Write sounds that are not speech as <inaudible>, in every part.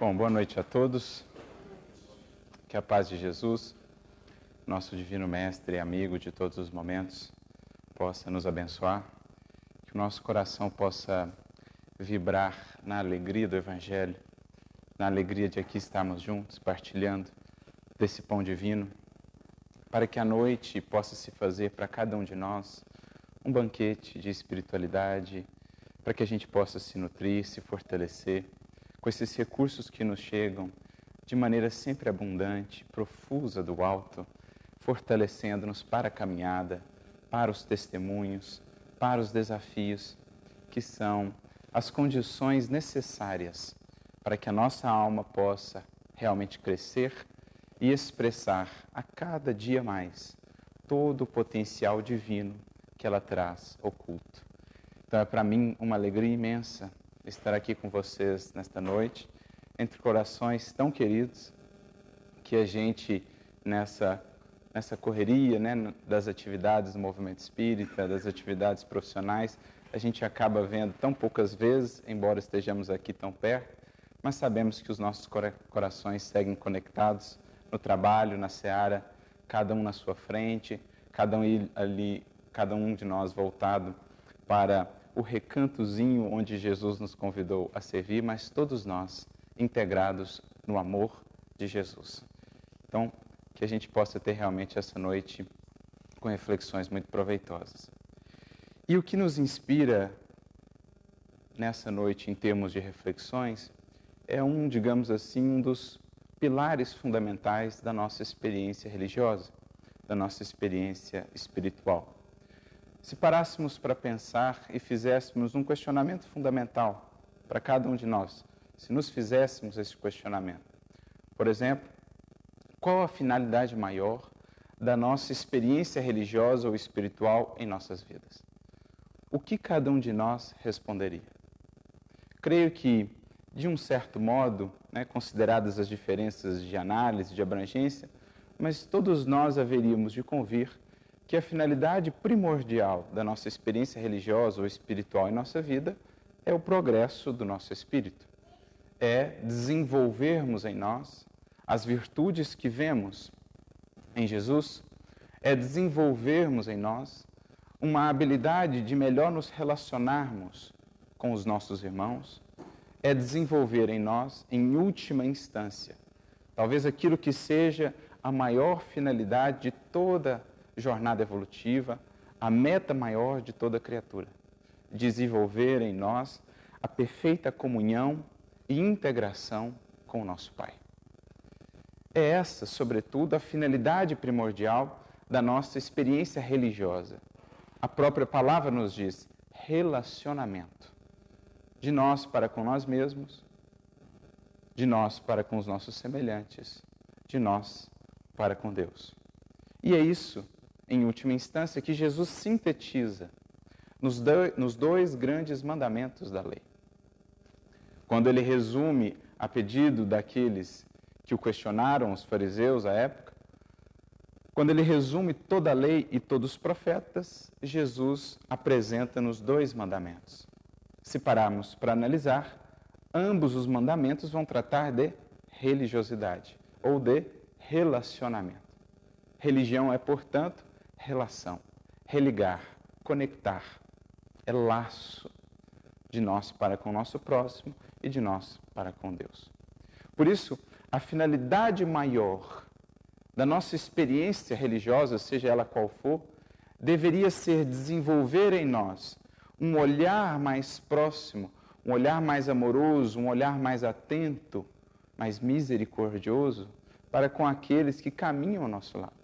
Bom, boa noite a todos. Que a paz de Jesus, nosso divino mestre e amigo de todos os momentos, possa nos abençoar, que o nosso coração possa vibrar na alegria do Evangelho, na alegria de aqui estarmos juntos, partilhando desse pão divino, para que a noite possa se fazer para cada um de nós um banquete de espiritualidade, para que a gente possa se nutrir, se fortalecer com esses recursos que nos chegam de maneira sempre abundante, profusa do alto, fortalecendo-nos para a caminhada, para os testemunhos, para os desafios, que são as condições necessárias para que a nossa alma possa realmente crescer e expressar a cada dia mais todo o potencial divino que ela traz oculto. Então é para mim uma alegria imensa estar aqui com vocês nesta noite, entre corações tão queridos, que a gente, nessa, nessa correria né, das atividades do movimento espírita, das atividades profissionais, a gente acaba vendo tão poucas vezes, embora estejamos aqui tão perto, mas sabemos que os nossos corações seguem conectados no trabalho, na seara, cada um na sua frente, cada um ali, cada um de nós voltado para o recantozinho onde Jesus nos convidou a servir, mas todos nós integrados no amor de Jesus. Então, que a gente possa ter realmente essa noite com reflexões muito proveitosas. E o que nos inspira nessa noite em termos de reflexões é um, digamos assim, um dos pilares fundamentais da nossa experiência religiosa, da nossa experiência espiritual. Se parássemos para pensar e fizéssemos um questionamento fundamental para cada um de nós, se nos fizéssemos esse questionamento, por exemplo, qual a finalidade maior da nossa experiência religiosa ou espiritual em nossas vidas? O que cada um de nós responderia? Creio que, de um certo modo, né, consideradas as diferenças de análise, de abrangência, mas todos nós haveríamos de convir que a finalidade primordial da nossa experiência religiosa ou espiritual em nossa vida é o progresso do nosso espírito. É desenvolvermos em nós as virtudes que vemos em Jesus, é desenvolvermos em nós uma habilidade de melhor nos relacionarmos com os nossos irmãos, é desenvolver em nós, em última instância, talvez aquilo que seja a maior finalidade de toda jornada evolutiva, a meta maior de toda criatura, desenvolver em nós a perfeita comunhão e integração com o nosso Pai. É essa, sobretudo, a finalidade primordial da nossa experiência religiosa. A própria palavra nos diz relacionamento. De nós para com nós mesmos, de nós para com os nossos semelhantes, de nós para com Deus. E é isso em última instância, que Jesus sintetiza nos, do, nos dois grandes mandamentos da lei. Quando ele resume, a pedido daqueles que o questionaram, os fariseus à época, quando ele resume toda a lei e todos os profetas, Jesus apresenta-nos dois mandamentos. Se pararmos para analisar, ambos os mandamentos vão tratar de religiosidade ou de relacionamento. Religião é, portanto, relação, religar, conectar. É laço de nós para com o nosso próximo e de nós para com Deus. Por isso, a finalidade maior da nossa experiência religiosa, seja ela qual for, deveria ser desenvolver em nós um olhar mais próximo, um olhar mais amoroso, um olhar mais atento, mais misericordioso para com aqueles que caminham ao nosso lado.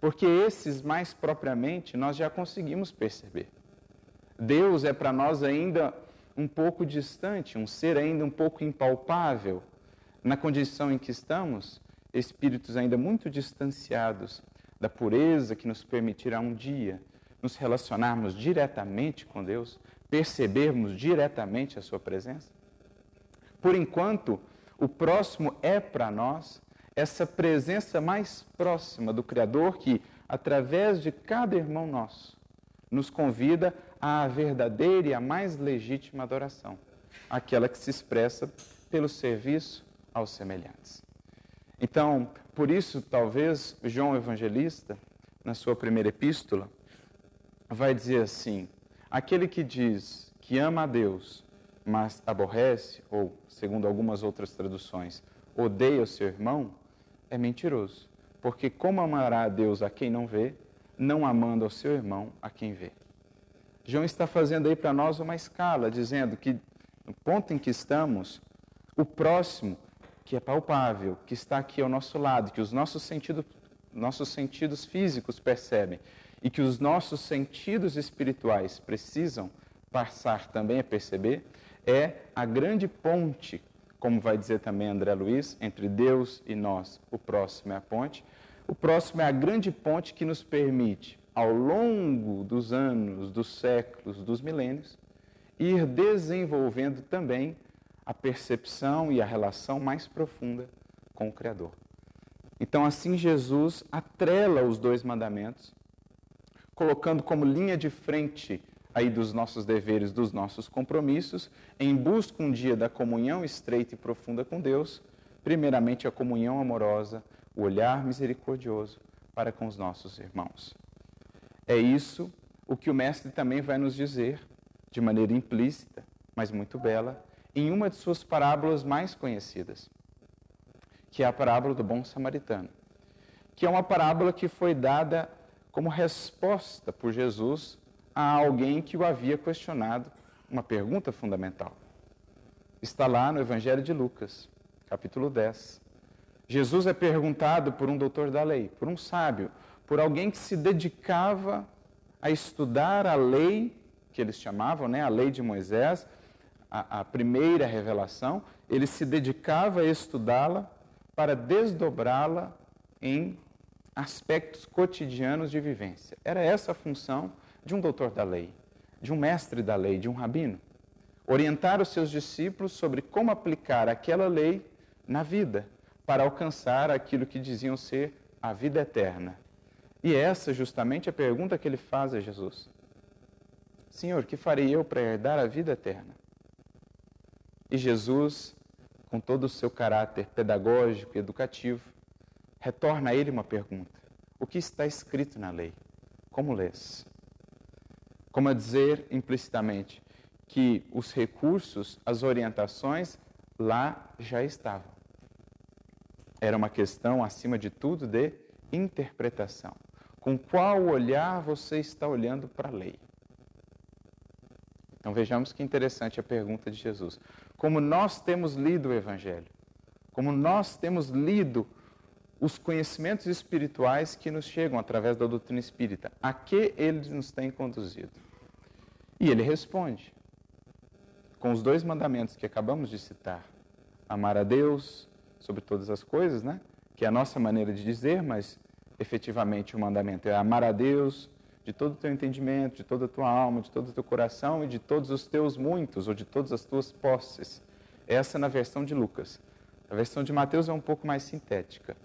Porque esses, mais propriamente, nós já conseguimos perceber. Deus é para nós ainda um pouco distante, um ser ainda um pouco impalpável. Na condição em que estamos, espíritos ainda muito distanciados da pureza que nos permitirá um dia nos relacionarmos diretamente com Deus, percebermos diretamente a Sua presença. Por enquanto, o próximo é para nós essa presença mais próxima do Criador que, através de cada irmão nosso, nos convida à verdadeira e à mais legítima adoração, aquela que se expressa pelo serviço, aos semelhantes. Então, por isso, talvez João Evangelista, na sua primeira epístola, vai dizer assim: aquele que diz que ama a Deus, mas aborrece, ou, segundo algumas outras traduções, odeia o seu irmão, é mentiroso. Porque como amará a Deus a quem não vê, não amando ao seu irmão a quem vê? João está fazendo aí para nós uma escala, dizendo que no ponto em que estamos, o próximo, que é palpável, que está aqui ao nosso lado, que os nossos sentidos, nossos sentidos físicos percebem e que os nossos sentidos espirituais precisam passar também a perceber, é a grande ponte, como vai dizer também André Luiz, entre Deus e nós. O próximo é a ponte. O próximo é a grande ponte que nos permite, ao longo dos anos, dos séculos, dos milênios, ir desenvolvendo também a percepção e a relação mais profunda com o Criador. Então, assim, Jesus atrela os dois mandamentos, colocando como linha de frente aí dos nossos deveres, dos nossos compromissos, em busca um dia da comunhão estreita e profunda com Deus, primeiramente a comunhão amorosa, o olhar misericordioso para com os nossos irmãos. É isso o que o Mestre também vai nos dizer, de maneira implícita, mas muito bela, em uma de suas parábolas mais conhecidas, que é a parábola do bom samaritano, que é uma parábola que foi dada como resposta por Jesus a alguém que o havia questionado uma pergunta fundamental. Está lá no Evangelho de Lucas, capítulo 10. Jesus é perguntado por um doutor da lei, por um sábio, por alguém que se dedicava a estudar a lei, que eles chamavam, né, a lei de Moisés, a, a primeira revelação, ele se dedicava a estudá-la para desdobrá-la em aspectos cotidianos de vivência. Era essa a função de um doutor da lei, de um mestre da lei, de um rabino. Orientar os seus discípulos sobre como aplicar aquela lei na vida, para alcançar aquilo que diziam ser a vida eterna. E essa justamente é a pergunta que ele faz a Jesus: Senhor, que farei eu para herdar a vida eterna? E Jesus, com todo o seu caráter pedagógico e educativo, retorna a ele uma pergunta: O que está escrito na lei? Como lês? Como a dizer implicitamente que os recursos, as orientações lá já estavam. Era uma questão, acima de tudo, de interpretação. Com qual olhar você está olhando para a lei? Então vejamos que interessante a pergunta de Jesus. Como nós temos lido o Evangelho, como nós temos lido os conhecimentos espirituais que nos chegam através da doutrina espírita. A que eles nos têm conduzido? E ele responde com os dois mandamentos que acabamos de citar: amar a Deus sobre todas as coisas, né? Que é a nossa maneira de dizer, mas efetivamente o mandamento é amar a Deus de todo o teu entendimento, de toda a tua alma, de todo o teu coração e de todos os teus muitos ou de todas as tuas posses. Essa na versão de Lucas. A versão de Mateus é um pouco mais sintética.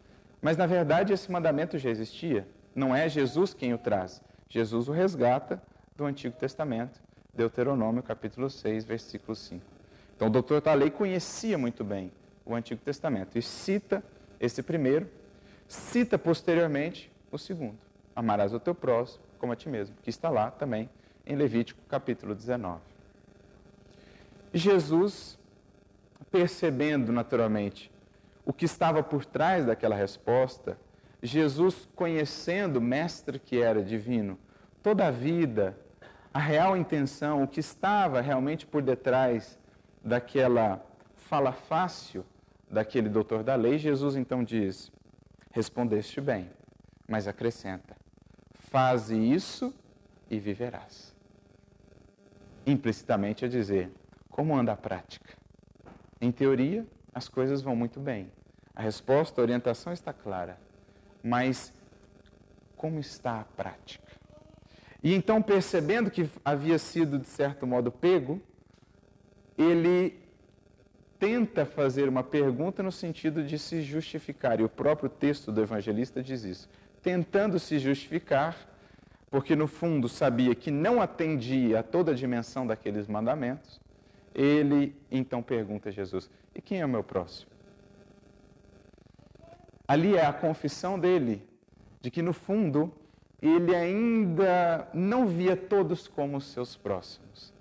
Mas, na verdade, esse mandamento já existia. Não é Jesus quem o traz. Jesus o resgata do Antigo Testamento, Deuteronômio, capítulo 6, versículo 5. Então, o doutor Talei conhecia muito bem o Antigo Testamento e cita esse primeiro, cita posteriormente o segundo. Amarás o teu próximo como a ti mesmo, que está lá também em Levítico, capítulo 19. Jesus, percebendo naturalmente o que estava por trás daquela resposta, Jesus, conhecendo o mestre que era divino, toda a vida, a real intenção, o que estava realmente por detrás daquela fala fácil daquele doutor da lei, Jesus então diz: Respondeste bem, mas acrescenta: Faze isso e viverás. Implicitamente a dizer: Como anda a prática? Em teoria, as coisas vão muito bem. A resposta, a orientação está clara. Mas como está a prática? E então, percebendo que havia sido, de certo modo, pego, ele tenta fazer uma pergunta no sentido de se justificar. E o próprio texto do evangelista diz isso. Tentando se justificar, porque no fundo sabia que não atendia a toda a dimensão daqueles mandamentos, ele então pergunta a Jesus: E quem é o meu próximo? Ali é a confissão dele de que, no fundo, ele ainda não via todos como seus próximos.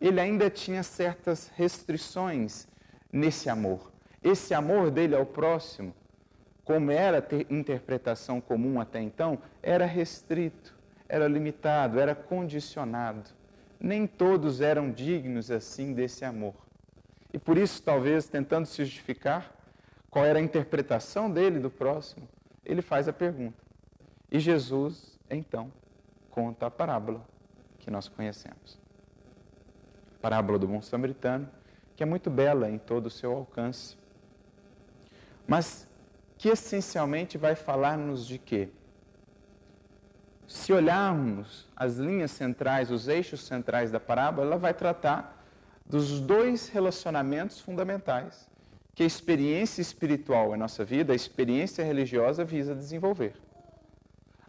Ele ainda tinha certas restrições nesse amor. Esse amor dele ao próximo, como era a interpretação comum até então, era restrito, era limitado, era condicionado. Nem todos eram dignos assim desse amor. E por isso, talvez, tentando se justificar qual era a interpretação dele do próximo, ele faz a pergunta. E Jesus, então, conta a parábola que nós conhecemos. A parábola do bom samaritano, que é muito bela em todo o seu alcance, mas que essencialmente vai falar-nos de quê? Se olharmos as linhas centrais, os eixos centrais da parábola, ela vai tratar dos dois relacionamentos fundamentais que a experiência espiritual em nossa vida, a experiência religiosa visa desenvolver.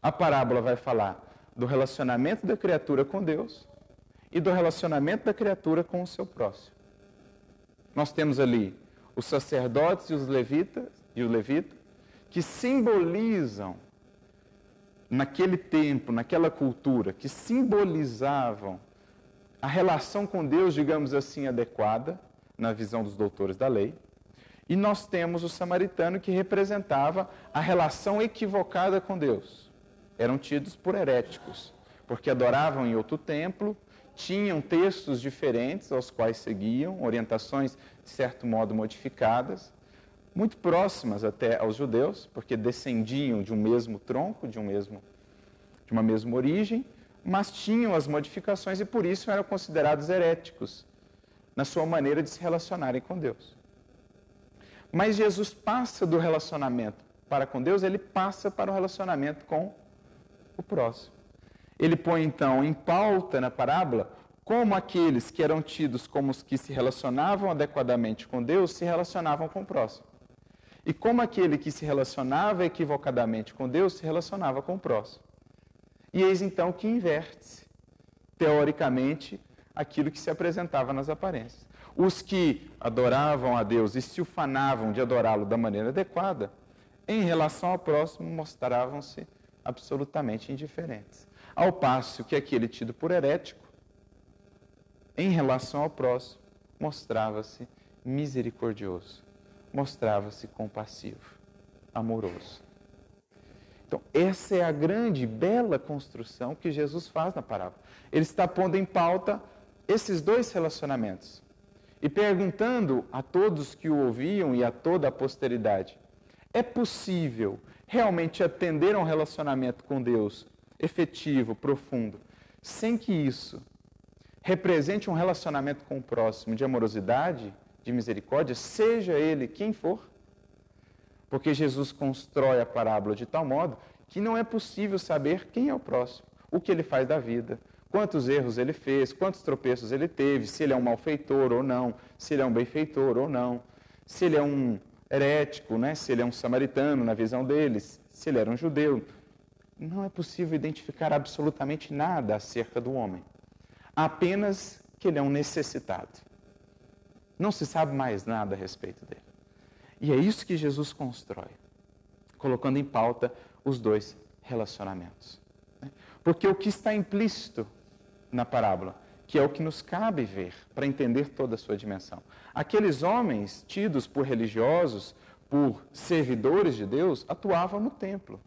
A parábola vai falar do relacionamento da criatura com Deus e do relacionamento da criatura com o seu próximo. Nós temos ali os sacerdotes e os levitas e o levita que simbolizam naquele tempo, naquela cultura, que simbolizavam a relação com Deus, digamos assim, adequada, na visão dos doutores da lei. E nós temos o samaritano que representava a relação equivocada com Deus. Eram tidos por heréticos, porque adoravam em outro templo, tinham textos diferentes aos quais seguiam, orientações de certo modo modificadas, muito próximas até aos judeus, porque descendiam de um mesmo tronco, de um mesmo de uma mesma origem, mas tinham as modificações e por isso eram considerados heréticos na sua maneira de se relacionarem com Deus. Mas Jesus passa do relacionamento para com Deus, ele passa para o relacionamento com o próximo. Ele põe então em pauta na parábola como aqueles que eram tidos como os que se relacionavam adequadamente com Deus se relacionavam com o próximo. E como aquele que se relacionava equivocadamente com Deus se relacionava com o próximo. E eis então que inverte, teoricamente, aquilo que se apresentava nas aparências. Os que adoravam a Deus e se ufanavam de adorá-lo da maneira adequada, em relação ao próximo, mostravam-se absolutamente indiferentes. Ao passo que aquele tido por herético, em relação ao próximo, mostrava-se misericordioso, mostrava-se compassivo, amoroso. Então, essa é a grande, bela construção que Jesus faz na parábola. Ele está pondo em pauta esses dois relacionamentos e perguntando a todos que o ouviam e a toda a posteridade: é possível realmente atender a um relacionamento com Deus efetivo, profundo, sem que isso represente um relacionamento com o próximo de amorosidade, de misericórdia, seja ele quem for? Porque Jesus constrói a parábola de tal modo que não é possível saber quem é o próximo, o que ele faz da vida, quantos erros ele fez, quantos tropeços ele teve, se ele é um malfeitor ou não, se ele é um benfeitor ou não, se ele é um herético, né? se ele é um samaritano na visão deles, se ele era um judeu. Não é possível identificar absolutamente nada acerca do homem, apenas que ele é um necessitado. Não se sabe mais nada a respeito dele. E é isso que Jesus constrói, colocando em pauta os dois relacionamentos. Né? Porque o que está implícito na parábola, que é o que nos cabe ver para entender toda a sua dimensão. Aqueles homens tidos por religiosos, por servidores de Deus, atuavam no templo.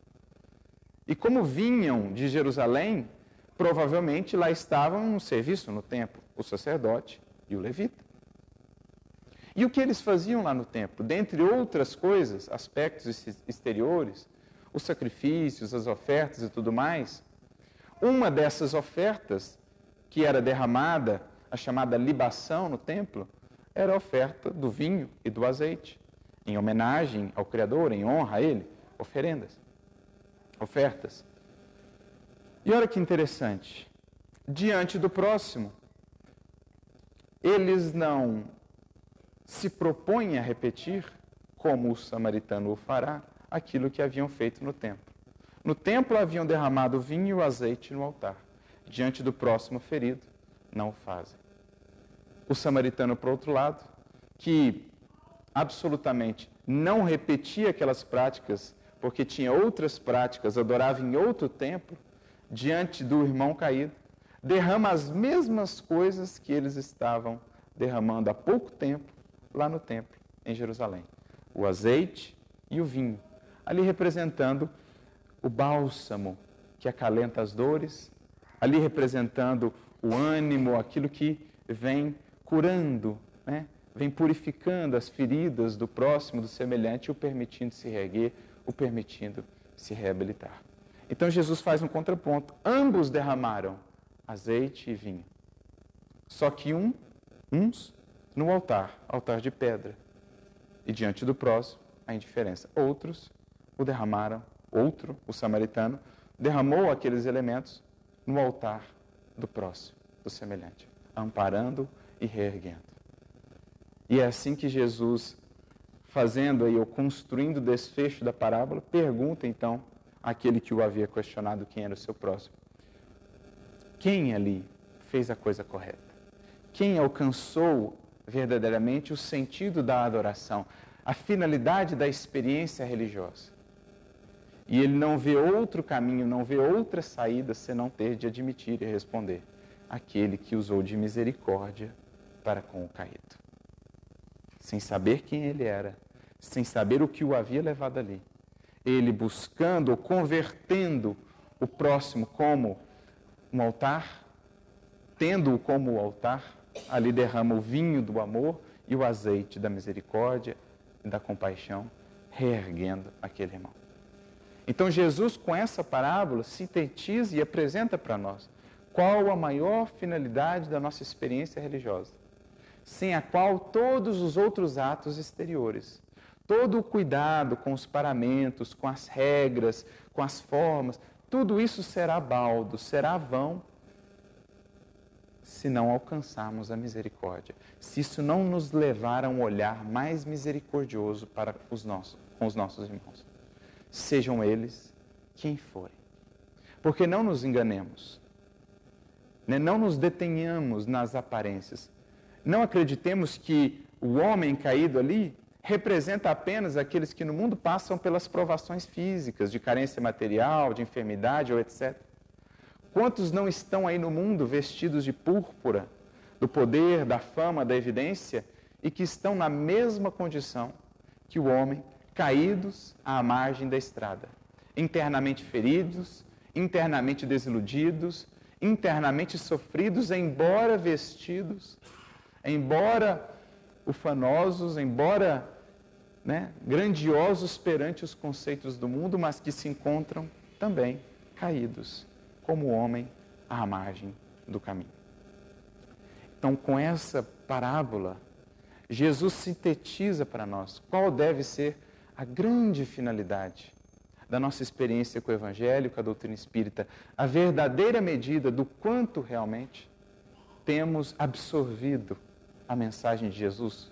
E como vinham de Jerusalém, provavelmente lá estavam no serviço no templo, o sacerdote e o levita. E o que eles faziam lá no templo? Dentre outras coisas, aspectos exteriores, os sacrifícios, as ofertas e tudo mais, uma dessas ofertas que era derramada, a chamada libação no templo, era a oferta do vinho e do azeite, em homenagem ao Criador, em honra a Ele, oferendas, ofertas. E olha que interessante, diante do próximo, eles não se propõem a repetir, como o samaritano o fará, aquilo que haviam feito no templo. No templo haviam derramado vinho e o azeite no altar. Diante do próximo ferido, não o fazem. O samaritano, por outro lado, que absolutamente não repetia aquelas práticas, porque tinha outras práticas, adorava em outro templo, diante do irmão caído, derrama as mesmas coisas que eles estavam derramando há pouco tempo lá no templo em Jerusalém: o azeite e o vinho, ali representando o bálsamo que acalenta as dores, ali representando o ânimo, aquilo que vem curando, né? vem purificando as feridas do próximo, do semelhante, o permitindo se reerguer, o permitindo se reabilitar. Então Jesus faz um contraponto. Ambos derramaram azeite e vinho. Só que um, uns no altar, altar de pedra, e diante do próximo, a indiferença. Outros o derramaram, outro, o samaritano, derramou aqueles elementos no altar do próximo, do semelhante, amparando e reerguendo. E é assim que Jesus, fazendo aí, ou construindo o desfecho da parábola, pergunta então àquele que o havia questionado quem era o seu próximo: Quem ali fez a coisa correta? Quem alcançou verdadeiramente o sentido da adoração, a finalidade da experiência religiosa? E ele não vê outro caminho, não vê outra saída senão ter de admitir e responder: aquele que usou de misericórdia para com o caído. Sem saber quem ele era, sem saber o que o havia levado ali, ele buscando ou convertendo o próximo como um altar, tendo-o como altar, ali derrama o vinho do amor e o azeite da misericórdia e da compaixão, reerguendo aquele irmão. Então Jesus, com essa parábola, sintetiza e apresenta para nós qual a maior finalidade da nossa experiência religiosa, sem a qual todos os outros atos exteriores, todo o cuidado com os paramentos, com as regras, com as formas, tudo isso será baldo, será vão, se não alcançarmos a misericórdia, se isso não nos levar a um olhar mais misericordioso para os nossos, com os nossos irmãos, sejam eles quem forem. Porque não nos enganemos, né? não nos detenhamos nas aparências, não acreditemos que o homem caído ali representa apenas aqueles que no mundo passam pelas provações físicas, de carência material, de enfermidade ou etc. Quantos não estão aí no mundo vestidos de púrpura, do poder, da fama, da evidência, e que estão na mesma condição que o homem, caídos à margem da estrada, internamente feridos, internamente desiludidos, internamente sofridos, embora vestidos, embora ufanosos, embora né, grandiosos perante os conceitos do mundo, mas que se encontram também caídos, como homem à margem do caminho. Então, com essa parábola, Jesus sintetiza para nós qual deve ser a grande finalidade da nossa experiência com o Evangelho, com a doutrina espírita, a verdadeira medida do quanto realmente temos absorvido a mensagem de Jesus,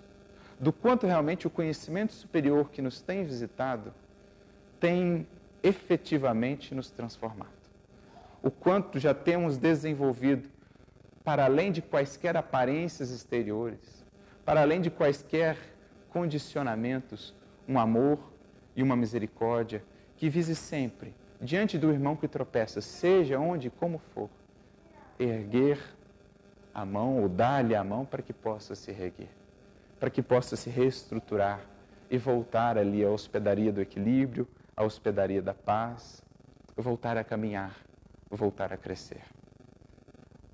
do quanto realmente o conhecimento superior que nos tem visitado tem efetivamente nos transformado. O quanto já temos desenvolvido, para além de quaisquer aparências exteriores, para além de quaisquer condicionamentos, um amor e uma misericórdia que vise sempre, diante do irmão que tropeça, seja onde e como for, erguer a mão ou dar-lhe a mão para que possa se reguer, para que possa se reestruturar e voltar ali à hospedaria do equilíbrio, à hospedaria da paz, voltar a caminhar, voltar a crescer.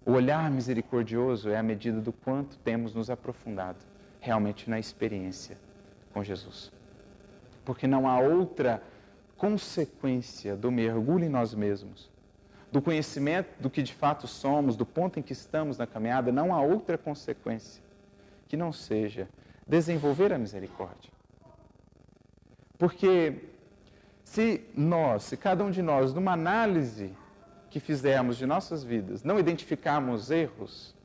O olhar misericordioso é a medida do quanto temos nos aprofundado realmente na experiência com Jesus. Porque não há outra consequência do mergulho em nós mesmos do conhecimento do que de fato somos, do ponto em que estamos na caminhada, não há outra consequência que não seja desenvolver a misericórdia. Porque se nós, se cada um de nós, numa análise que fizermos de nossas vidas, não identificarmos erros,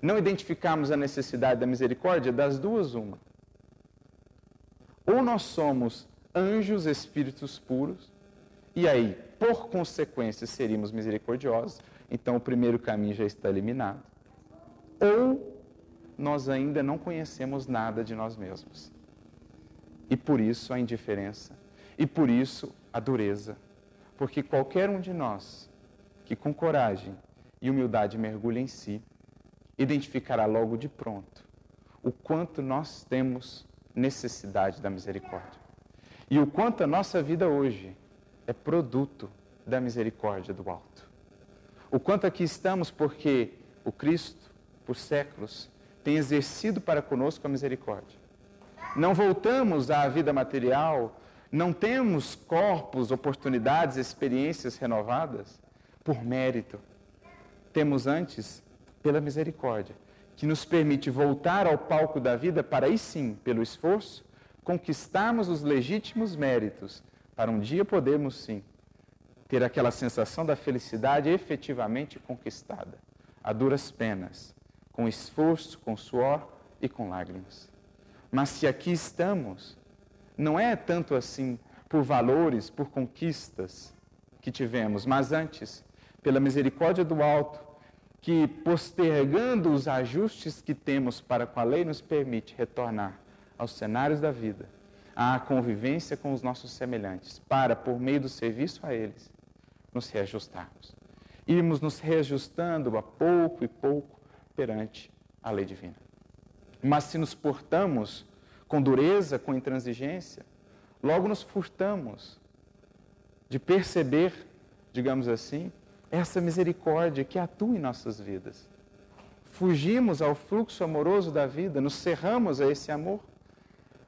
não identificarmos a necessidade da misericórdia, das duas, uma. Ou nós somos anjos, espíritos puros, e aí, por consequência, seríamos misericordiosos, então o primeiro caminho já está eliminado. Ou nós ainda não conhecemos nada de nós mesmos. E por isso a indiferença. E por isso a dureza. Porque qualquer um de nós que com coragem e humildade mergulha em si, identificará logo de pronto o quanto nós temos necessidade da misericórdia. E o quanto a nossa vida hoje é produto da misericórdia do alto. O quanto aqui estamos porque o Cristo, por séculos, tem exercido para conosco a misericórdia. Não voltamos à vida material, não temos corpos, oportunidades, experiências renovadas por mérito. Temos antes pela misericórdia, que nos permite voltar ao palco da vida para aí sim, pelo esforço, conquistarmos os legítimos méritos, para um dia podermos sim ter aquela sensação da felicidade efetivamente conquistada, a duras penas, com esforço, com suor e com lágrimas. Mas se aqui estamos, não é tanto assim por valores, por conquistas que tivemos, mas antes, pela misericórdia do alto, que postergando os ajustes que temos para com a lei, nos permite retornar aos cenários da vida, à convivência com os nossos semelhantes, para, por meio do serviço a eles, nos reajustarmos. Irmos nos reajustando a pouco e pouco perante a lei divina. Mas se nos portamos com dureza, com intransigência, logo nos furtamos de perceber, digamos assim, essa misericórdia que atua em nossas vidas. Fugimos ao fluxo amoroso da vida, nos cerramos a esse amor,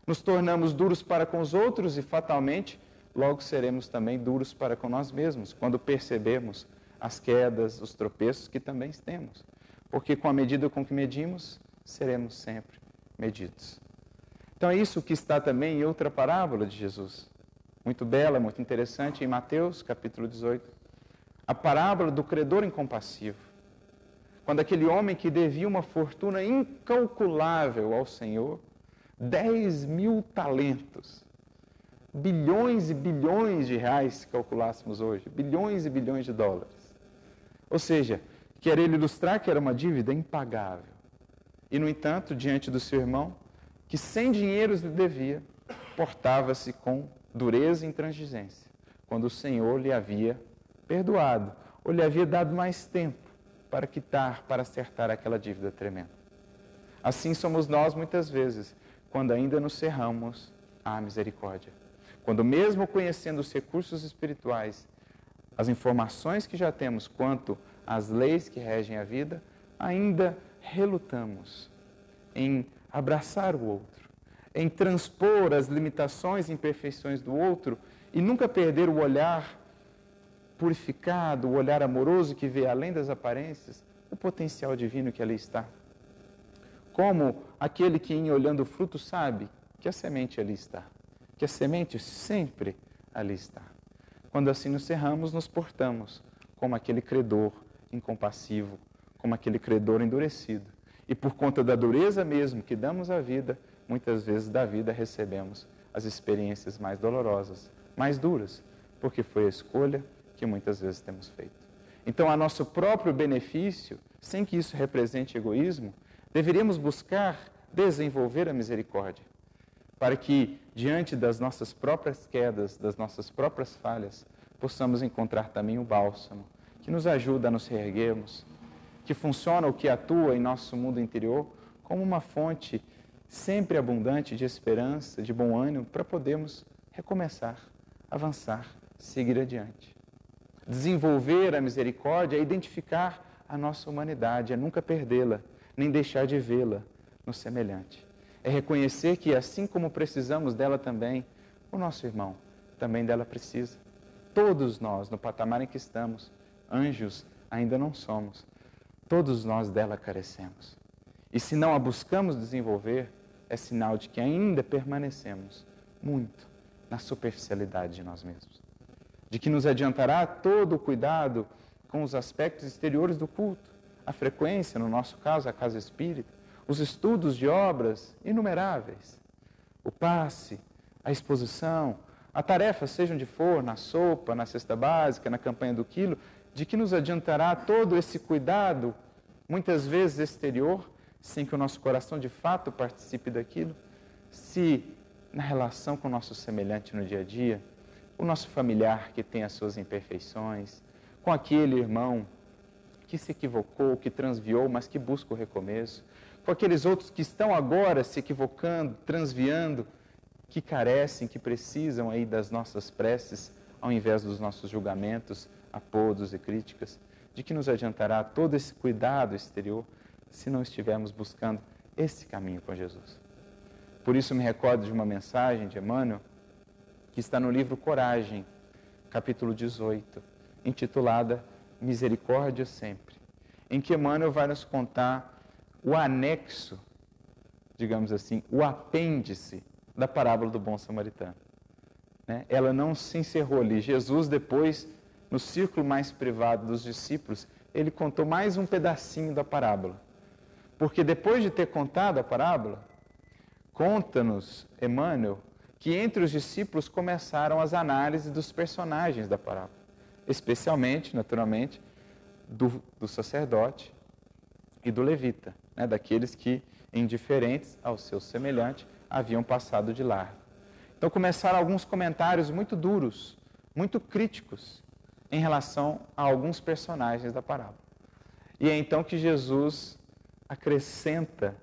nos tornamos duros para com os outros e fatalmente logo seremos também duros para com nós mesmos, quando percebemos as quedas, os tropeços que também temos. Porque com a medida com que medimos, seremos sempre medidos. Então é isso que está também em outra parábola de Jesus, muito bela, muito interessante, em Mateus capítulo 18. A parábola do credor incompassivo. Quando aquele homem que devia uma fortuna incalculável ao Senhor, 10 mil talentos, bilhões e bilhões de reais, se calculássemos hoje, bilhões e bilhões de dólares. Ou seja, quer ele ilustrar que era uma dívida impagável. E, no entanto, diante do seu irmão, que sem dinheiros lhe devia, portava-se com dureza e intransigência, quando o Senhor lhe havia perdoado, ou lhe havia dado mais tempo para quitar, para acertar aquela dívida tremenda. Assim somos nós muitas vezes, quando ainda nos cerramos à misericórdia. Quando, mesmo conhecendo os recursos espirituais, as informações que já temos quanto às leis que regem a vida, ainda relutamos em abraçar o outro, em transpor as limitações e imperfeições do outro e nunca perder o olhar purificado, o olhar amoroso que vê além das aparências, o potencial divino que ali está. Como aquele que, em olhando o fruto, sabe que a semente ali está que a semente sempre ali está. Quando assim nos cerramos, nos portamos como aquele credor incompassivo, como aquele credor endurecido. E por conta da dureza mesmo que damos à vida, muitas vezes da vida recebemos as experiências mais dolorosas, mais duras, porque foi a escolha que muitas vezes temos feito. Então, a nosso próprio benefício, sem que isso represente egoísmo, deveríamos buscar desenvolver a misericórdia para que, diante das nossas próprias quedas, das nossas próprias falhas, possamos encontrar também o bálsamo que nos ajuda a nos reerguermos, que funciona ou que atua em nosso mundo interior como uma fonte sempre abundante de esperança, de bom ânimo, para podermos recomeçar, avançar, seguir adiante. Desenvolver a misericórdia é identificar a nossa humanidade, é nunca perdê-la, nem deixar de vê-la no semelhante é reconhecer que, assim como precisamos dela também, o nosso irmão também dela precisa. Todos nós, no patamar em que estamos, anjos ainda não somos, todos nós dela carecemos. E se não a buscamos desenvolver, é sinal de que ainda permanecemos muito na superficialidade de nós mesmos. De que nos adiantará todo o cuidado com os aspectos exteriores do culto, a frequência, no nosso caso, a casa espírita, os estudos de obras inumeráveis, o passe, a exposição, a tarefa, seja onde for, na sopa, na cesta básica, na campanha do quilo, de que nos adiantará todo esse cuidado, muitas vezes exterior, sem que o nosso coração de fato participe daquilo, se na relação com o nosso semelhante no dia a dia, o nosso familiar que tem as suas imperfeições, com aquele irmão que se equivocou, que transviou, mas que busca o recomeço, com aqueles outros que estão agora se equivocando, transviando, que carecem, que precisam aí das nossas preces, ao invés dos nossos julgamentos, apodos e críticas. De que nos adiantará todo esse cuidado exterior se não estivermos buscando esse caminho com Jesus? Por isso me recordo de uma mensagem de Emmanuel que está no livro Coragem, capítulo 18, intitulada Misericórdia Sempre, em que Emmanuel vai nos contar o anexo, digamos assim, o apêndice da parábola do bom samaritano. Né? Ela não se encerrou ali. Jesus, depois, no círculo mais privado dos discípulos, ele contou mais um pedacinho da parábola. Porque depois de ter contado a parábola, conta-nos Emmanuel que entre os discípulos começaram as análises dos personagens da parábola, especialmente, naturalmente, do, do sacerdote e do levita, né, daqueles que, indiferentes ao seu semelhante, haviam passado de largo. Então começaram alguns comentários muito duros, muito críticos em relação a alguns personagens da parábola. E é então que Jesus acrescenta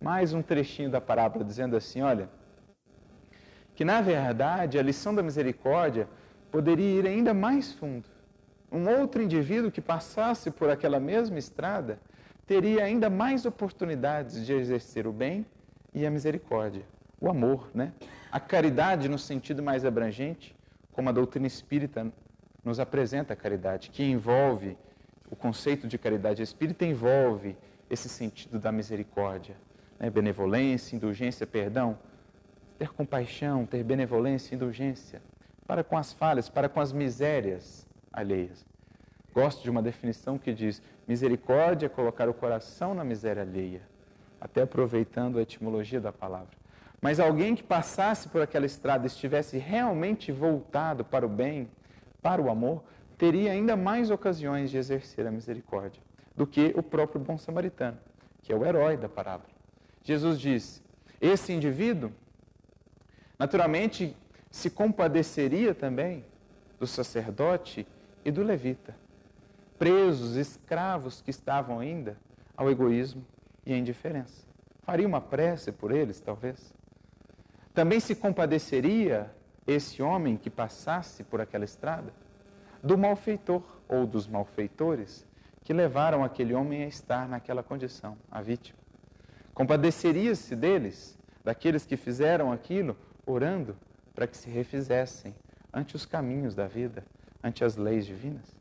mais um trechinho da parábola, dizendo assim: olha, que na verdade a lição da misericórdia poderia ir ainda mais fundo. Um outro indivíduo que passasse por aquela mesma estrada teria ainda mais oportunidades de exercer o bem e a misericórdia, o amor, né? A caridade no sentido mais abrangente, como a doutrina espírita nos apresenta a caridade, que envolve o conceito de caridade espírita envolve esse sentido da misericórdia, né? benevolência, indulgência, perdão, ter compaixão, ter benevolência, indulgência para com as falhas, para com as misérias alheias. Gosto de uma definição que diz: misericórdia é colocar o coração na miséria alheia, até aproveitando a etimologia da palavra. Mas alguém que passasse por aquela estrada estivesse realmente voltado para o bem, para o amor, teria ainda mais ocasiões de exercer a misericórdia do que o próprio bom samaritano, que é o herói da parábola. Jesus diz: esse indivíduo, naturalmente, se compadeceria também do sacerdote e do levita presos, escravos que estavam ainda ao egoísmo e à indiferença. Faria uma prece por eles, talvez. Também se compadeceria esse homem que passasse por aquela estrada do malfeitor ou dos malfeitores que levaram aquele homem a estar naquela condição, a vítima. Compadeceria-se deles, daqueles que fizeram aquilo, orando para que se refizessem ante os caminhos da vida, ante as leis divinas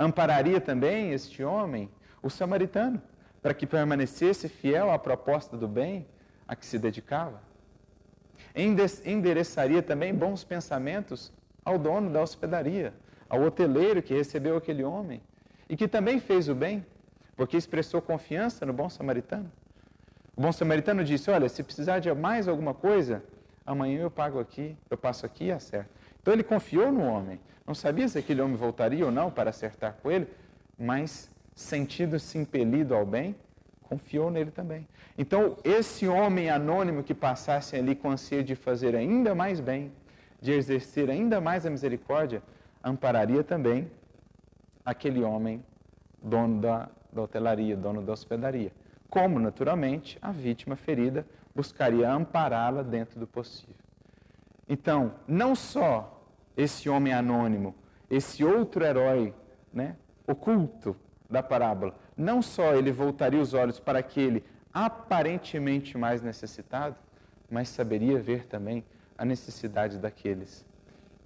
ampararia também este homem, o samaritano, para que permanecesse fiel à proposta do bem a que se dedicava. Endereçaria também bons pensamentos ao dono da hospedaria, ao hoteleiro que recebeu aquele homem e que também fez o bem, porque expressou confiança no bom samaritano. O bom samaritano disse: Olha, se precisar de mais alguma coisa, amanhã eu pago aqui, eu passo aqui e acerto. Então ele confiou no homem. Não sabia se aquele homem voltaria ou não para acertar com ele, mas sentindo-se impelido ao bem, confiou nele também. Então, esse homem anônimo que passasse ali com anseio de fazer ainda mais bem, de exercer ainda mais a misericórdia, ampararia também aquele homem dono da, da hotelaria, dono da hospedaria. Como, naturalmente, a vítima ferida buscaria ampará-la dentro do possível. Então, não só esse homem anônimo, esse outro herói né, oculto da parábola, não só ele voltaria os olhos para aquele aparentemente mais necessitado, mas saberia ver também a necessidade daqueles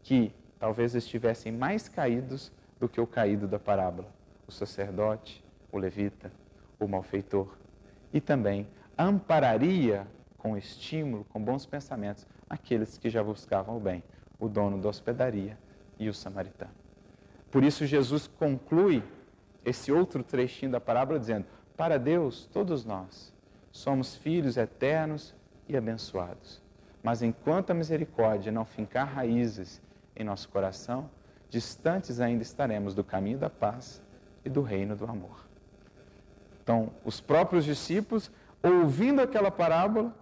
que talvez estivessem mais caídos do que o caído da parábola, o sacerdote, o levita, o malfeitor, e também ampararia com estímulo, com bons pensamentos, aqueles que já buscavam o bem, o dono da hospedaria e o samaritano. Por isso, Jesus conclui esse outro trechinho da parábola dizendo: Para Deus, todos nós somos filhos eternos e abençoados. Mas enquanto a misericórdia não fincar raízes em nosso coração, distantes ainda estaremos do caminho da paz e do reino do amor. Então, os próprios discípulos, ouvindo aquela parábola,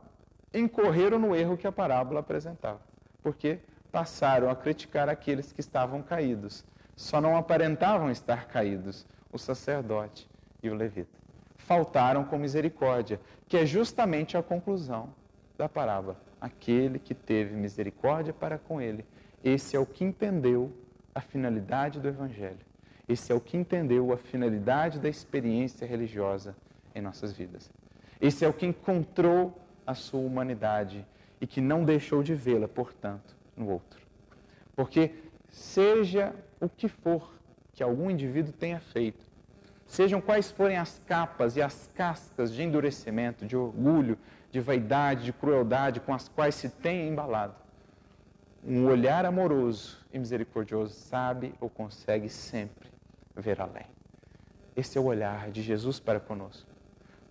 incorreram no erro que a parábola apresentava. Porque passaram a criticar aqueles que estavam caídos. Só não aparentavam estar caídos o sacerdote e o levita. Faltaram com misericórdia, que é justamente a conclusão da parábola. Aquele que teve misericórdia para com ele, esse é o que entendeu a finalidade do Evangelho. Esse é o que entendeu a finalidade da experiência religiosa em nossas vidas. Esse é o que encontrou a sua humanidade e que não deixou de vê-la, portanto, no outro. Porque, seja o que for que algum indivíduo tenha feito, sejam quais forem as capas e as cascas de endurecimento, de orgulho, de vaidade, de crueldade com as quais se tem embalado, um olhar amoroso e misericordioso sabe ou consegue sempre ver além. Esse é o olhar de Jesus para conosco.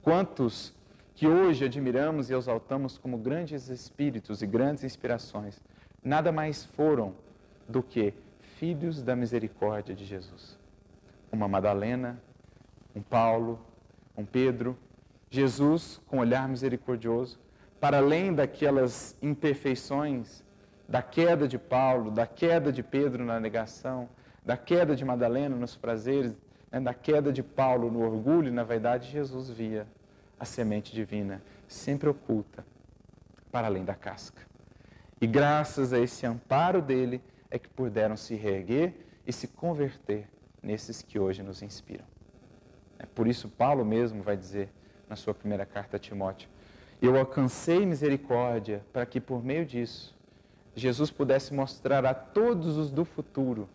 Quantos que hoje admiramos e exaltamos como grandes espíritos e grandes inspirações, nada mais foram do que filhos da misericórdia de Jesus. Uma Madalena, um Paulo, um Pedro, Jesus com olhar misericordioso, para além daquelas imperfeições da queda de Paulo, da queda de Pedro na negação, da queda de Madalena nos prazeres, né, da queda de Paulo no orgulho na vaidade, Jesus via a semente divina sempre oculta para além da casca. E graças a esse amparo dele é que puderam se reerguer e se converter nesses que hoje nos inspiram. É por isso Paulo mesmo vai dizer na sua primeira carta a Timóteo: Eu alcancei misericórdia para que por meio disso Jesus pudesse mostrar a todos os do futuro,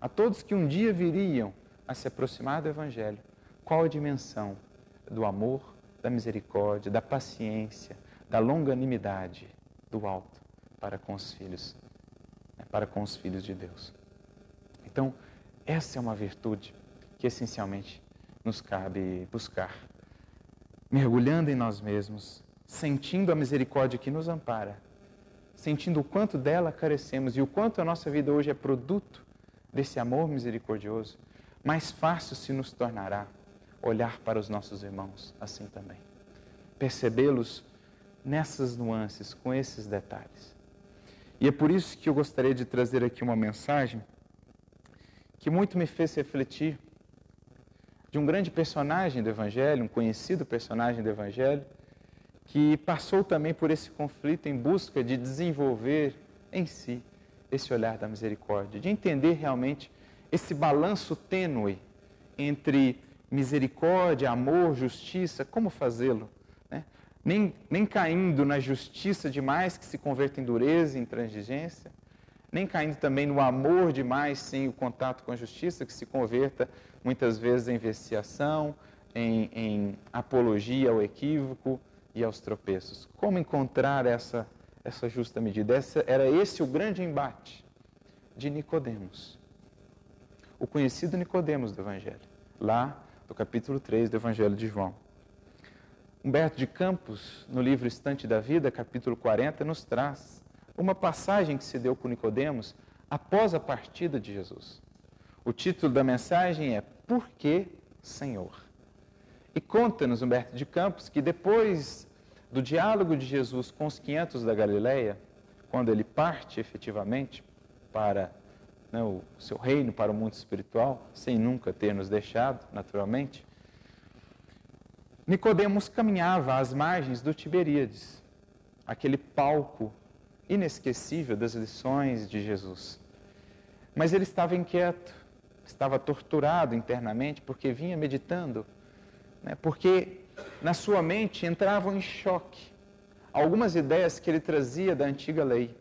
a todos que um dia viriam a se aproximar do Evangelho, qual a dimensão do amor, da misericórdia, da paciência, da longanimidade do alto para com os filhos, né, para com os filhos de Deus. Então, essa é uma virtude que essencialmente nos cabe buscar, mergulhando em nós mesmos, sentindo a misericórdia que nos ampara, sentindo o quanto dela carecemos e o quanto a nossa vida hoje é produto desse amor misericordioso, mais fácil se nos tornará olhar para os nossos irmãos assim também. Percebê-los nessas nuances, com esses detalhes. E é por isso que eu gostaria de trazer aqui uma mensagem que muito me fez refletir de um grande personagem do Evangelho, um conhecido personagem do Evangelho, que passou também por esse conflito em busca de desenvolver em si esse olhar da misericórdia, de entender realmente esse balanço tênue entre misericórdia, amor, justiça, como fazê-lo? Né? Nem, nem caindo na justiça demais, que se converta em dureza, em transigência, nem caindo também no amor demais, sem o contato com a justiça, que se converta muitas vezes em viciação, em, em apologia ao equívoco e aos tropeços. Como encontrar essa, essa justa medida? Essa, era esse o grande embate de Nicodemos. O conhecido Nicodemos do Evangelho, lá do capítulo 3 do Evangelho de João. Humberto de Campos, no livro Estante da Vida, capítulo 40, nos traz uma passagem que se deu com Nicodemos após a partida de Jesus. O título da mensagem é Por que, Senhor? E conta-nos Humberto de Campos que depois do diálogo de Jesus com os 500 da Galileia, quando ele parte efetivamente para né, o seu reino, para o mundo espiritual, sem nunca ter nos deixado, naturalmente, Nicodemos caminhava às margens do Tiberíades, aquele palco inesquecível das lições de Jesus. Mas ele estava inquieto, estava torturado internamente porque vinha meditando, né, porque na sua mente entravam em choque algumas ideias que ele trazia da antiga lei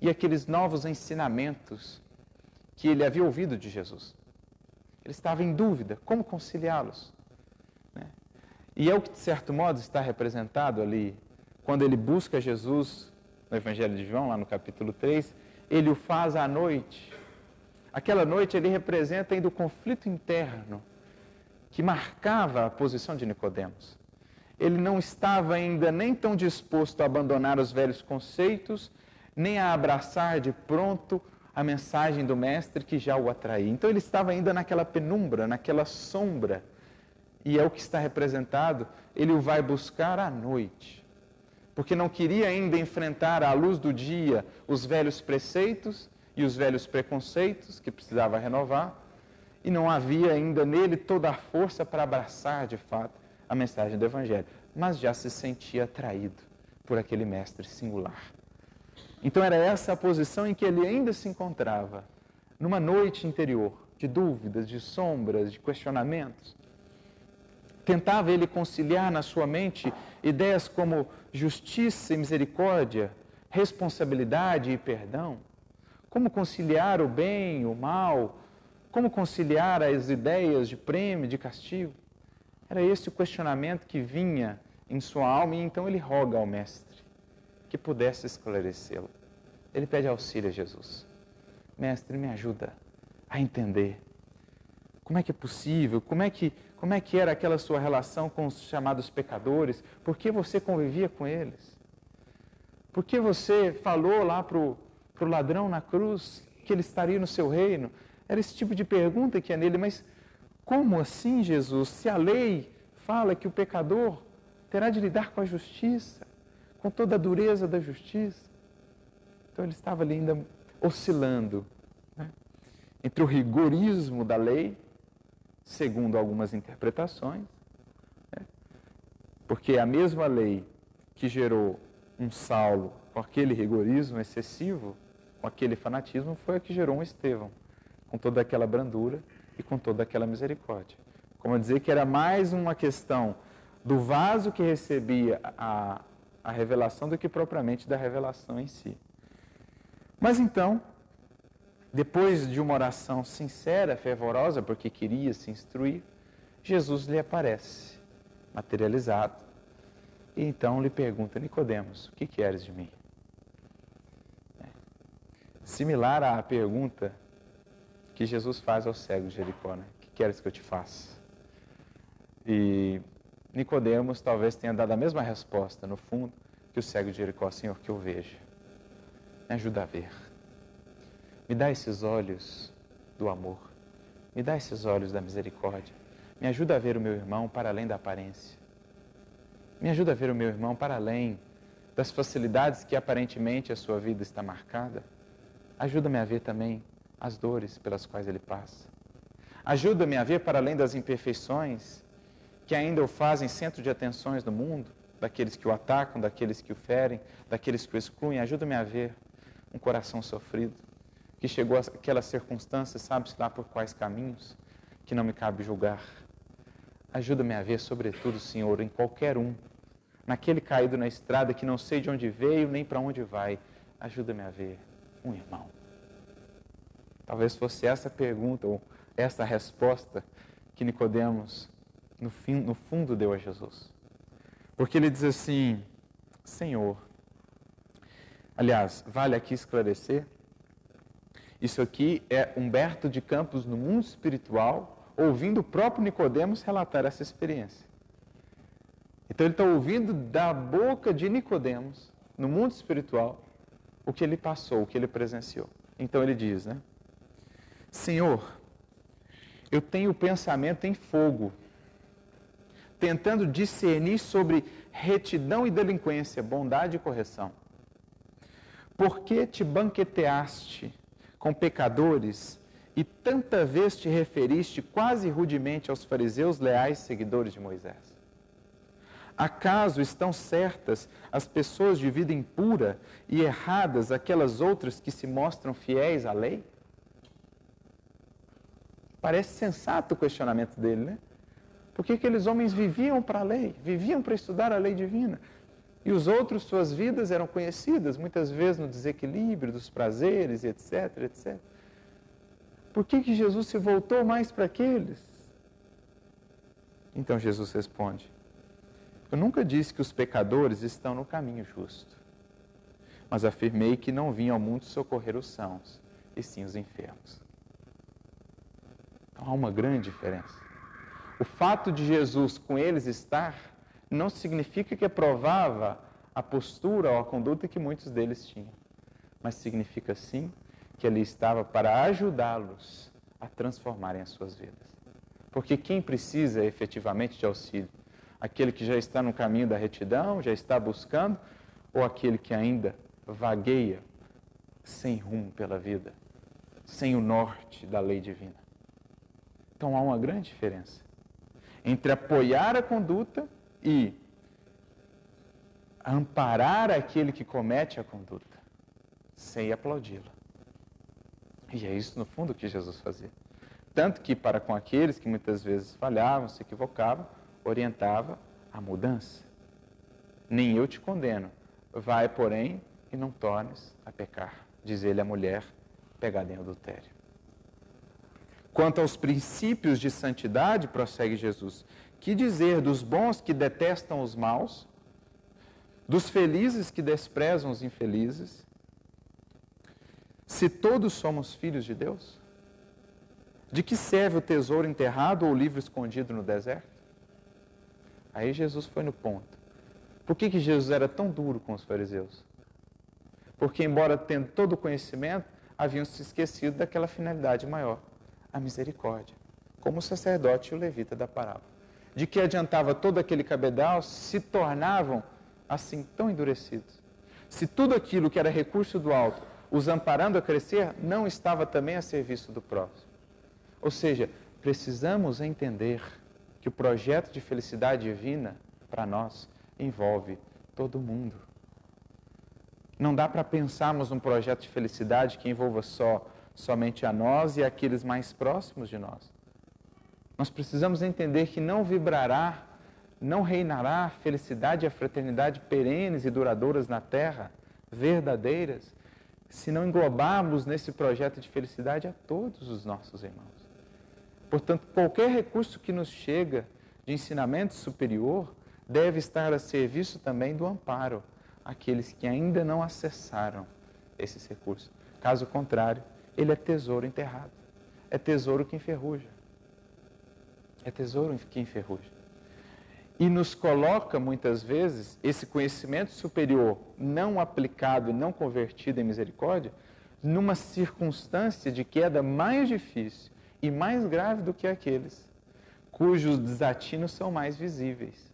e aqueles novos ensinamentos que ele havia ouvido de Jesus. Ele estava em dúvida como conciliá-los. Né? E é o que, de certo modo, está representado ali quando ele busca Jesus no Evangelho de João, lá no capítulo 3, ele o faz à noite. Aquela noite ele representa ainda o conflito interno que marcava a posição de Nicodemos. Ele não estava ainda nem tão disposto a abandonar os velhos conceitos, nem a abraçar de pronto a mensagem do mestre que já o atraía. Então ele estava ainda naquela penumbra, naquela sombra. E é o que está representado, ele o vai buscar à noite porque não queria ainda enfrentar à luz do dia os velhos preceitos e os velhos preconceitos que precisava renovar, e não havia ainda nele toda a força para abraçar de fato a mensagem do Evangelho, mas já se sentia atraído por aquele mestre singular. Então era essa a posição em que ele ainda se encontrava, numa noite interior de dúvidas, de sombras, de questionamentos. Tentava ele conciliar na sua mente ideias como justiça e misericórdia, responsabilidade e perdão. Como conciliar o bem e o mal? Como conciliar as ideias de prêmio de castigo? Era esse o questionamento que vinha em sua alma e então ele roga ao Mestre que pudesse esclarecê-lo. Ele pede auxílio a Jesus. Mestre, me ajuda a entender. Como é que é possível? Como é que, como é que era aquela sua relação com os chamados pecadores? Por que você convivia com eles? Por que você falou lá para o ladrão na cruz que ele estaria no seu reino? Era esse tipo de pergunta que é nele, mas como assim, Jesus? Se a lei fala que o pecador terá de lidar com a justiça, com toda a dureza da justiça. Então ele estava ali ainda oscilando né? entre o rigorismo da lei, segundo algumas interpretações, né? porque a mesma lei que gerou um Saulo com aquele rigorismo excessivo, com aquele fanatismo, foi a que gerou um Estevão, com toda aquela brandura e com toda aquela misericórdia. Como dizer que era mais uma questão do vaso que recebia a, a revelação do que propriamente da revelação em si. Mas então, depois de uma oração sincera, fervorosa, porque queria se instruir, Jesus lhe aparece, materializado, e então lhe pergunta: Nicodemos, o que queres de mim? É. Similar à pergunta que Jesus faz ao cego de Jericó, né? O que queres que eu te faça? E Nicodemos talvez tenha dado a mesma resposta, no fundo, que o cego de Jericó, Senhor, que eu veja. Me ajuda a ver. Me dá esses olhos do amor. Me dá esses olhos da misericórdia. Me ajuda a ver o meu irmão para além da aparência. Me ajuda a ver o meu irmão para além das facilidades que aparentemente a sua vida está marcada. Ajuda-me a ver também as dores pelas quais ele passa. Ajuda-me a ver para além das imperfeições que ainda o fazem centro de atenções no mundo, daqueles que o atacam, daqueles que o ferem, daqueles que o excluem. Ajuda-me a ver um coração sofrido, que chegou àquela circunstância, sabe-se lá por quais caminhos, que não me cabe julgar. Ajuda-me a ver, sobretudo, Senhor, em qualquer um, naquele caído na estrada que não sei de onde veio nem para onde vai. Ajuda-me a ver um irmão. Talvez fosse essa pergunta ou essa resposta que Nicodemos no, fim, no fundo deu a Jesus. Porque ele diz assim: Senhor, aliás, vale aqui esclarecer, isso aqui é Humberto de Campos no mundo espiritual, ouvindo o próprio Nicodemos relatar essa experiência. Então ele está ouvindo da boca de Nicodemos, no mundo espiritual, o que ele passou, o que ele presenciou. Então ele diz, né? Senhor, eu tenho o pensamento em fogo tentando discernir sobre retidão e delinquência, bondade e correção. Por que te banqueteaste com pecadores e tanta vez te referiste quase rudemente aos fariseus leais seguidores de Moisés? Acaso estão certas as pessoas de vida impura e erradas aquelas outras que se mostram fiéis à lei? Parece sensato o questionamento dele, né? Porque aqueles homens viviam para a lei, viviam para estudar a lei divina. E os outros, suas vidas eram conhecidas, muitas vezes no desequilíbrio dos prazeres, etc, etc. Por que, que Jesus se voltou mais para aqueles? Então Jesus responde: Eu nunca disse que os pecadores estão no caminho justo, mas afirmei que não vim ao mundo socorrer os sãos, e sim os enfermos. Então há uma grande diferença. O fato de Jesus com eles estar não significa que aprovava a postura ou a conduta que muitos deles tinham, mas significa sim que ele estava para ajudá-los a transformarem as suas vidas. Porque quem precisa efetivamente de auxílio? Aquele que já está no caminho da retidão, já está buscando, ou aquele que ainda vagueia sem rumo pela vida, sem o norte da lei divina. Então há uma grande diferença entre apoiar a conduta e amparar aquele que comete a conduta, sem aplaudi-la. E é isso, no fundo, que Jesus fazia. Tanto que, para com aqueles que muitas vezes falhavam, se equivocavam, orientava a mudança. Nem eu te condeno. Vai, porém, e não tornes a pecar, diz ele à mulher pegada em adultério. Quanto aos princípios de santidade, prossegue Jesus, que dizer dos bons que detestam os maus, dos felizes que desprezam os infelizes, se todos somos filhos de Deus? De que serve o tesouro enterrado ou o livro escondido no deserto? Aí Jesus foi no ponto. Por que, que Jesus era tão duro com os fariseus? Porque, embora tendo todo o conhecimento, haviam se esquecido daquela finalidade maior, a misericórdia, como o sacerdote e o levita da parábola. De que adiantava todo aquele cabedal se tornavam assim tão endurecidos. Se tudo aquilo que era recurso do alto os amparando a crescer, não estava também a serviço do próximo. Ou seja, precisamos entender que o projeto de felicidade divina para nós envolve todo mundo. Não dá para pensarmos num projeto de felicidade que envolva só somente a nós e aqueles mais próximos de nós. Nós precisamos entender que não vibrará, não reinará a felicidade e a fraternidade perenes e duradouras na terra, verdadeiras, se não englobarmos nesse projeto de felicidade a todos os nossos irmãos. Portanto, qualquer recurso que nos chega de ensinamento superior deve estar a serviço também do amparo àqueles que ainda não acessaram esses recursos. Caso contrário, ele é tesouro enterrado. É tesouro que enferruja. É tesouro que enferruja e nos coloca muitas vezes esse conhecimento superior não aplicado e não convertido em misericórdia numa circunstância de queda mais difícil e mais grave do que aqueles cujos desatinos são mais visíveis.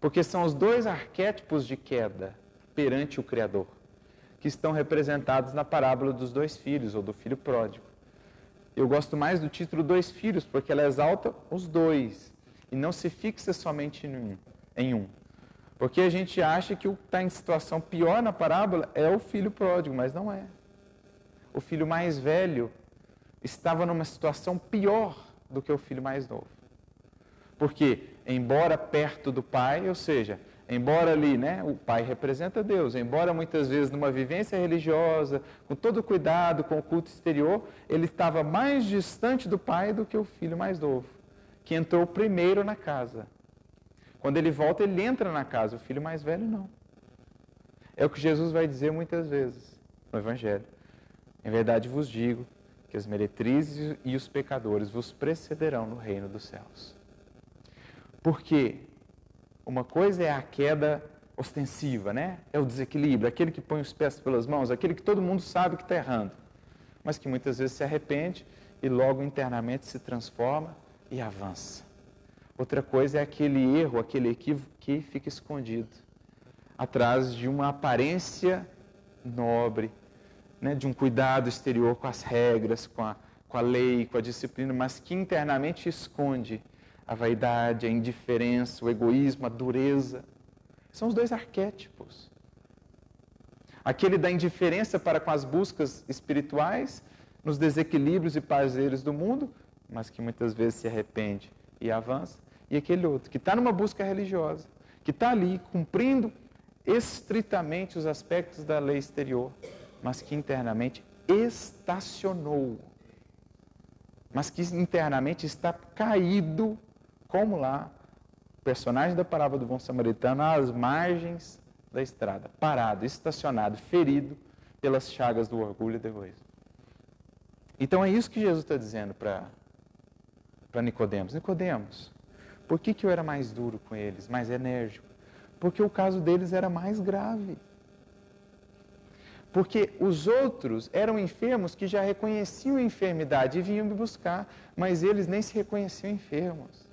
Porque são os dois arquétipos de queda perante o Criador que estão representados na parábola dos dois filhos ou do filho pródigo. Eu gosto mais do título Dois Filhos, porque ela exalta os dois, e não se fixa somente em um. Porque a gente acha que o que está em situação pior na parábola é o filho pródigo, mas não é. O filho mais velho estava numa situação pior do que o filho mais novo. Porque, embora perto do pai, ou seja, embora ali, né, o pai representa Deus, embora muitas vezes numa vivência religiosa, com todo cuidado, com o culto exterior, ele estava mais distante do pai do que o filho mais novo que entrou primeiro na casa. Quando ele volta, ele entra na casa, o filho mais velho não. É o que Jesus vai dizer muitas vezes no Evangelho. Em verdade vos digo que as meretrizes e os pecadores vos precederão no reino dos céus. Porque uma coisa é a queda ostensiva, né? É o desequilíbrio, aquele que põe os pés pelas mãos, aquele que todo mundo sabe que está errando, mas que muitas vezes se arrepende e logo internamente se transforma e avança. Outra coisa é aquele erro, aquele equívoco que fica escondido atrás de uma aparência nobre, né, de um cuidado exterior com as regras, com a, com a lei, com a disciplina, mas que internamente esconde a vaidade, a indiferença, o egoísmo, a dureza. São os dois arquétipos. Aquele da indiferença para com as buscas espirituais, nos desequilíbrios e prazeres do mundo, mas que muitas vezes se arrepende e avança, e aquele outro que está numa busca religiosa, que está ali cumprindo estritamente os aspectos da lei exterior, mas que internamente estacionou, mas que internamente está caído, como lá, o personagem da parábola do bom samaritano, às margens da estrada, parado, estacionado, ferido pelas chagas do orgulho e do egoísmo. Então é isso que Jesus está dizendo para Nicodemos, Nicodemos, por que, que eu era mais duro com eles, mais enérgico? Porque o caso deles era mais grave. Porque os outros eram enfermos que já reconheciam a enfermidade e vinham me buscar, mas eles nem se reconheciam enfermos.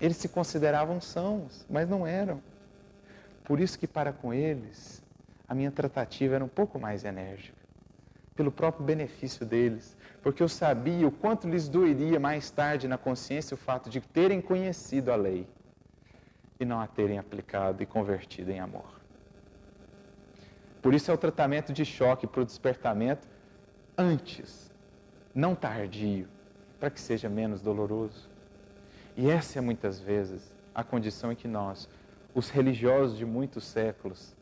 Eles se consideravam sãos, mas não eram. Por isso que para com eles a minha tratativa era um pouco mais enérgica, pelo próprio benefício deles, porque eu sabia o quanto lhes doeria mais tarde na consciência o fato de terem conhecido a lei e não a terem aplicado e convertido em amor. Por isso é o tratamento de choque para o despertamento antes, não tardio, para que seja menos doloroso. E essa é muitas vezes a condição em que nós, os religiosos de muitos séculos,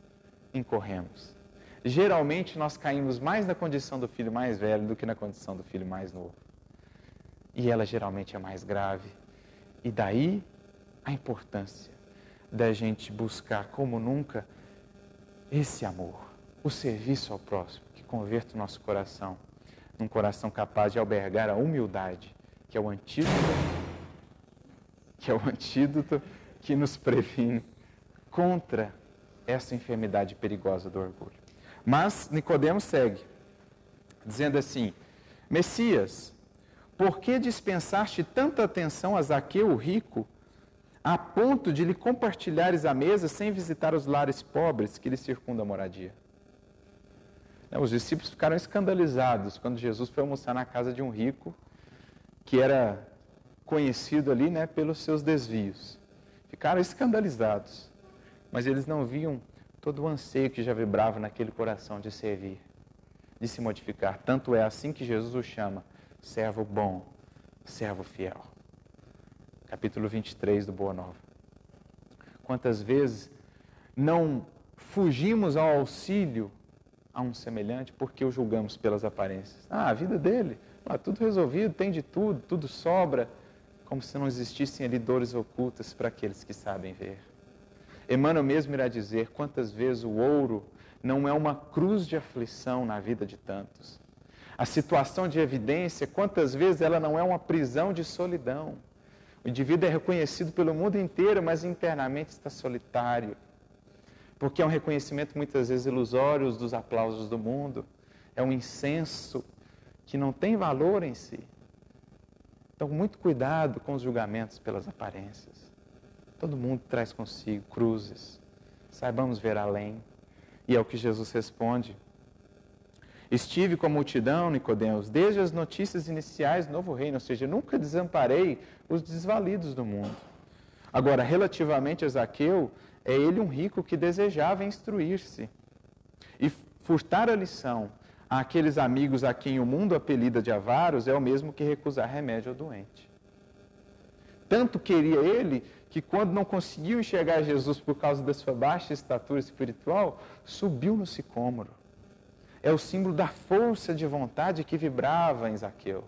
incorremos. Geralmente nós caímos mais na condição do filho mais velho do que na condição do filho mais novo. E ela geralmente é mais grave. E daí a importância da gente buscar como nunca esse amor, o serviço ao próximo, que converta o nosso coração num coração capaz de albergar a humildade, que é o antídoto, que é o antídoto que nos previne contra essa enfermidade perigosa do orgulho. Mas Nicodemos segue, dizendo assim: Messias, por que dispensaste tanta atenção a Zaqueu, o rico, a ponto de lhe compartilhares a mesa sem visitar os lares pobres que lhe circundam a moradia? Os discípulos ficaram escandalizados quando Jesus foi almoçar na casa de um rico que era conhecido ali né, pelos seus desvios. Ficaram escandalizados, mas eles não viam todo o anseio que já vibrava naquele coração de servir, de se modificar. Tanto é assim que Jesus o chama servo bom, servo fiel. Capítulo 23 do Boa Nova. Quantas vezes não fugimos ao auxílio a um semelhante porque o julgamos pelas aparências? Ah, a vida dele, ah, tudo resolvido, tem de tudo, tudo sobra, como se não existissem ali dores ocultas para aqueles que sabem ver. Emmanuel mesmo irá dizer quantas vezes o ouro não é uma cruz de aflição na vida de tantos. A situação de evidência, quantas vezes ela não é uma prisão de solidão. O indivíduo é reconhecido pelo mundo inteiro, mas internamente está solitário. Porque é um reconhecimento muitas vezes ilusório dos aplausos do mundo. É um incenso que não tem valor em si. Então, muito cuidado com os julgamentos pelas aparências. Todo mundo traz consigo cruzes. Saibamos ver além. E é o que Jesus responde. Estive com a multidão, Nicodemos, desde as notícias iniciais do novo reino, ou seja, nunca desamparei os desvalidos do mundo. Agora, relativamente a Zaqueu, é ele um rico que desejava instruir-se. E furtar a lição àqueles amigos a quem o mundo apelida de avaros é o mesmo que recusar remédio ao doente. Tanto queria ele que, quando não conseguiu enxergar Jesus por causa da sua baixa estatura espiritual, subiu no sicômoro. É o símbolo da força de vontade que vibrava em Zaqueu,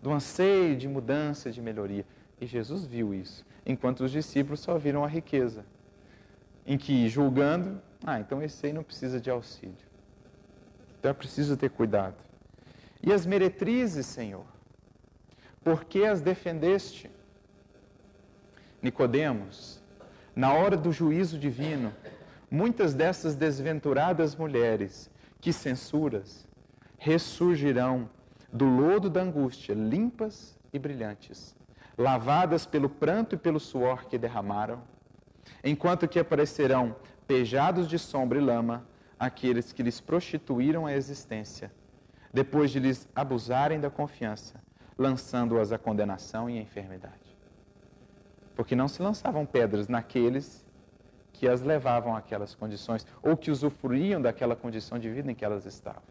do anseio de mudança, de melhoria. E Jesus viu isso, enquanto os discípulos só viram a riqueza. Em que, julgando, ah, então esse aí não precisa de auxílio. Então é preciso ter cuidado. E as meretrizes, Senhor? Por que as defendeste? Nicodemos, na hora do juízo divino, muitas dessas desventuradas mulheres que censuras ressurgirão do lodo da angústia, limpas e brilhantes, lavadas pelo pranto e pelo suor que derramaram, enquanto que aparecerão pejados de sombra e lama aqueles que lhes prostituíram a existência, depois de lhes abusarem da confiança, lançando-as à condenação e à enfermidade porque não se lançavam pedras naqueles que as levavam àquelas condições ou que usufruíam daquela condição de vida em que elas estavam.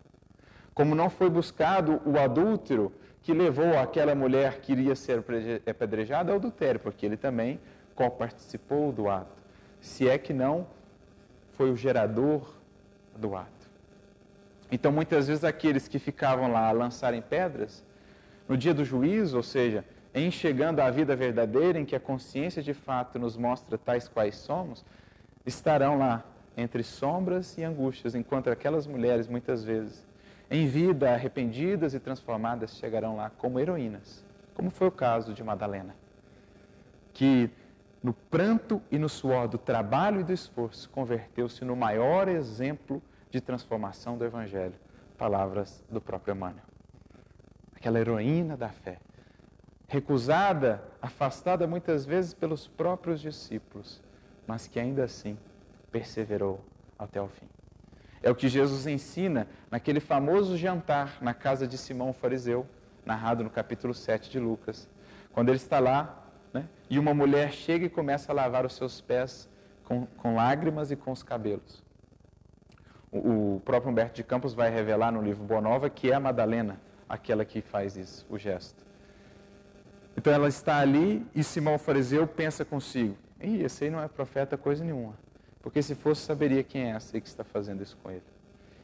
Como não foi buscado o adúltero que levou aquela mulher que iria ser apedrejada ao adultério, porque ele também co-participou do ato, se é que não foi o gerador do ato. Então, muitas vezes, aqueles que ficavam lá a lançarem pedras, no dia do juízo, ou seja, em chegando à vida verdadeira, em que a consciência de fato nos mostra tais quais somos, estarão lá entre sombras e angústias, enquanto aquelas mulheres, muitas vezes, em vida arrependidas e transformadas, chegarão lá como heroínas, como foi o caso de Madalena, que no pranto e no suor do trabalho e do esforço converteu-se no maior exemplo de transformação do Evangelho, palavras do próprio Emmanuel. Aquela heroína da fé recusada, afastada muitas vezes pelos próprios discípulos, mas que ainda assim perseverou até o fim. É o que Jesus ensina naquele famoso jantar na casa de Simão o fariseu, narrado no capítulo 7 de Lucas. Quando ele está lá, e uma mulher chega e começa a lavar os seus pés com, com lágrimas e com os cabelos. O, o próprio Humberto de Campos vai revelar no livro Boa Nova que é a Madalena aquela que faz isso, o gesto. Então ela está ali e Simão fariseu pensa consigo: Ih, esse aí não é profeta coisa nenhuma. Porque se fosse, saberia quem é essa aí que está fazendo isso com ele.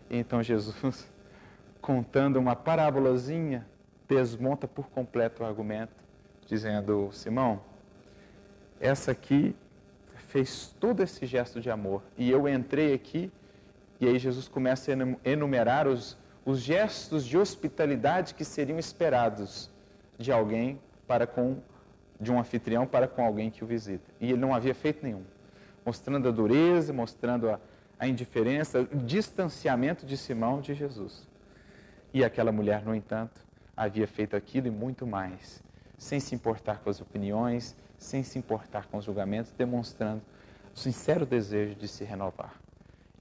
E então Jesus, <laughs> contando uma parábolazinha, desmonta por completo o argumento, dizendo: Simão, essa aqui fez todo esse gesto de amor. E eu entrei aqui, e aí Jesus começa a enumerar os, os gestos de hospitalidade que seriam esperados de alguém para com de um anfitrião para com alguém que o visita. E ele não havia feito nenhum, mostrando a dureza, mostrando a, a indiferença, o distanciamento de Simão de Jesus. E aquela mulher, no entanto, havia feito aquilo e muito mais, sem se importar com as opiniões, sem se importar com os julgamentos, demonstrando o sincero desejo de se renovar.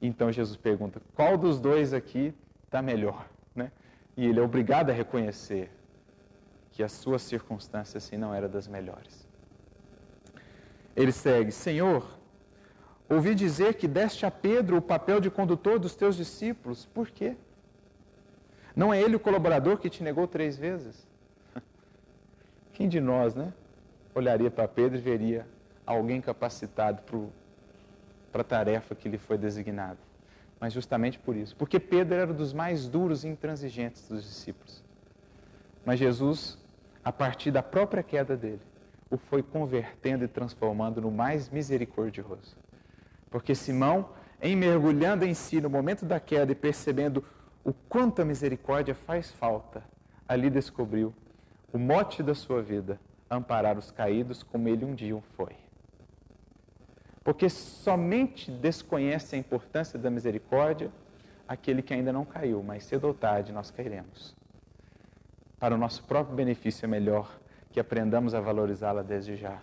Então Jesus pergunta: qual dos dois aqui está melhor? Né? E ele é obrigado a reconhecer que a sua circunstância assim não era das melhores. Ele segue: Senhor, ouvi dizer que deste a Pedro o papel de condutor dos teus discípulos. Por quê? Não é ele o colaborador que te negou três vezes? <laughs> Quem de nós, né? Olharia para Pedro e veria alguém capacitado para a tarefa que lhe foi designada. Mas justamente por isso. Porque Pedro era um dos mais duros e intransigentes dos discípulos. Mas Jesus a partir da própria queda dele, o foi convertendo e transformando no mais misericordioso. Porque Simão, em mergulhando em si no momento da queda e percebendo o quanto a misericórdia faz falta, ali descobriu o mote da sua vida, amparar os caídos como ele um dia o foi. Porque somente desconhece a importância da misericórdia aquele que ainda não caiu, mas cedo ou tarde nós cairemos para o nosso próprio benefício é melhor que aprendamos a valorizá-la desde já,